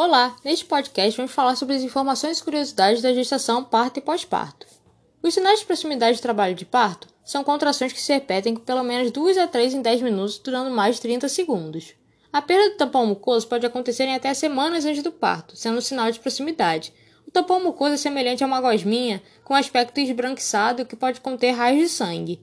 Olá, neste podcast vamos falar sobre as informações e curiosidades da gestação, parto e pós-parto. Os sinais de proximidade do trabalho de parto são contrações que se repetem pelo menos 2 a 3 em 10 minutos, durando mais de 30 segundos. A perda do tampão mucoso pode acontecer em até semanas antes do parto, sendo um sinal de proximidade. O tampão mucoso é semelhante a uma gosminha com aspecto esbranquiçado que pode conter raios de sangue.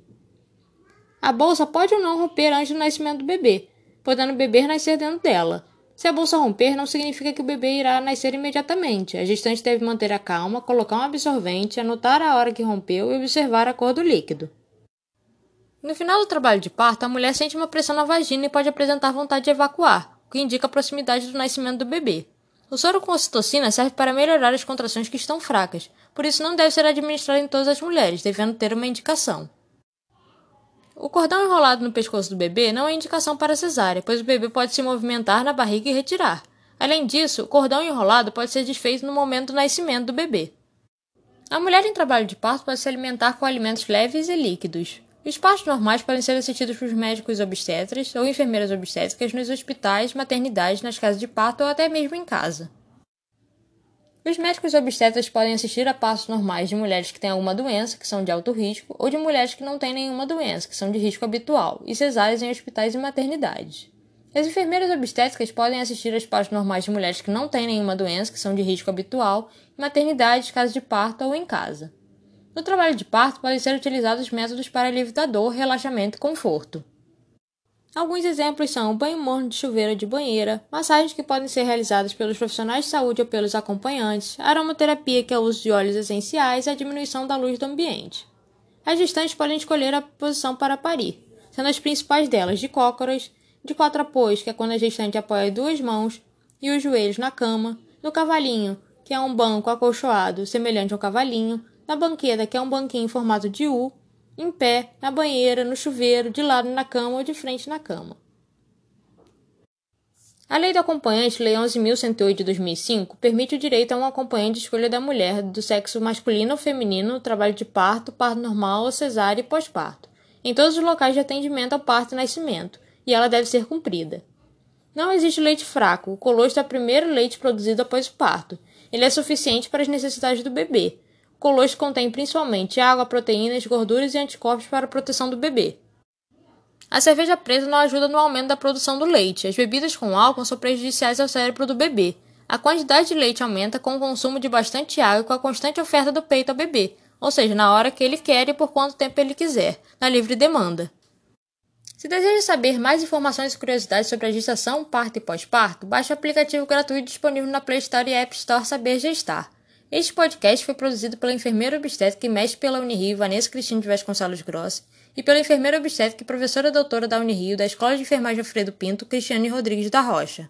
A bolsa pode ou não romper antes do nascimento do bebê, podendo o bebê nascer dentro dela. Se a bolsa romper, não significa que o bebê irá nascer imediatamente. A gestante deve manter a calma, colocar um absorvente, anotar a hora que rompeu e observar a cor do líquido. No final do trabalho de parto, a mulher sente uma pressão na vagina e pode apresentar vontade de evacuar, o que indica a proximidade do nascimento do bebê. O soro com ocitocina serve para melhorar as contrações que estão fracas, por isso não deve ser administrado em todas as mulheres, devendo ter uma indicação. O cordão enrolado no pescoço do bebê não é indicação para cesárea, pois o bebê pode se movimentar na barriga e retirar. Além disso, o cordão enrolado pode ser desfeito no momento do nascimento do bebê. A mulher em trabalho de parto pode se alimentar com alimentos leves e líquidos. Os partos normais podem ser assistidos por médicos obstetras ou enfermeiras obstétricas nos hospitais, maternidades, nas casas de parto ou até mesmo em casa. Os médicos obstetras podem assistir a partos normais de mulheres que têm alguma doença, que são de alto risco, ou de mulheres que não têm nenhuma doença, que são de risco habitual, e cesáreas em hospitais e maternidades. As enfermeiras obstétricas podem assistir aos partos normais de mulheres que não têm nenhuma doença, que são de risco habitual, em maternidades, casas de parto ou em casa. No trabalho de parto podem ser utilizados métodos para alívio da dor, relaxamento e conforto. Alguns exemplos são o banho morno de chuveiro de banheira, massagens que podem ser realizadas pelos profissionais de saúde ou pelos acompanhantes, aromaterapia que é o uso de óleos essenciais e a diminuição da luz do ambiente. As gestantes podem escolher a posição para parir, sendo as principais delas de cócoras, de quatro apoios, que é quando a gestante apoia duas mãos e os joelhos na cama, no cavalinho, que é um banco acolchoado semelhante ao cavalinho, na banqueta, que é um banquinho em formato de U, em pé, na banheira, no chuveiro, de lado na cama ou de frente na cama. A Lei do Acompanhante, Lei 11.108 de 2005, permite o direito a um acompanhante de escolha da mulher, do sexo masculino ou feminino, trabalho de parto, parto normal ou cesárea e pós-parto, em todos os locais de atendimento ao parto e nascimento, e ela deve ser cumprida. Não existe leite fraco, o colostro é o primeiro leite produzido após o parto. Ele é suficiente para as necessidades do bebê, colostro contém principalmente água, proteínas, gorduras e anticorpos para a proteção do bebê. A cerveja preta não ajuda no aumento da produção do leite. As bebidas com álcool são prejudiciais ao cérebro do bebê. A quantidade de leite aumenta com o consumo de bastante água e com a constante oferta do peito ao bebê, ou seja, na hora que ele quer e por quanto tempo ele quiser, na livre demanda. Se deseja saber mais informações e curiosidades sobre a gestação, parto e pós-parto, baixe o aplicativo gratuito disponível na Play Store e App Store Saber Gestar. Este podcast foi produzido pela enfermeira obstétrica e mestre pela Unirio, Vanessa Cristina de Vasconcelos Gross, e pela enfermeira obstétrica e professora doutora da Unirio da Escola de Enfermagem Alfredo Pinto, Cristiane Rodrigues da Rocha.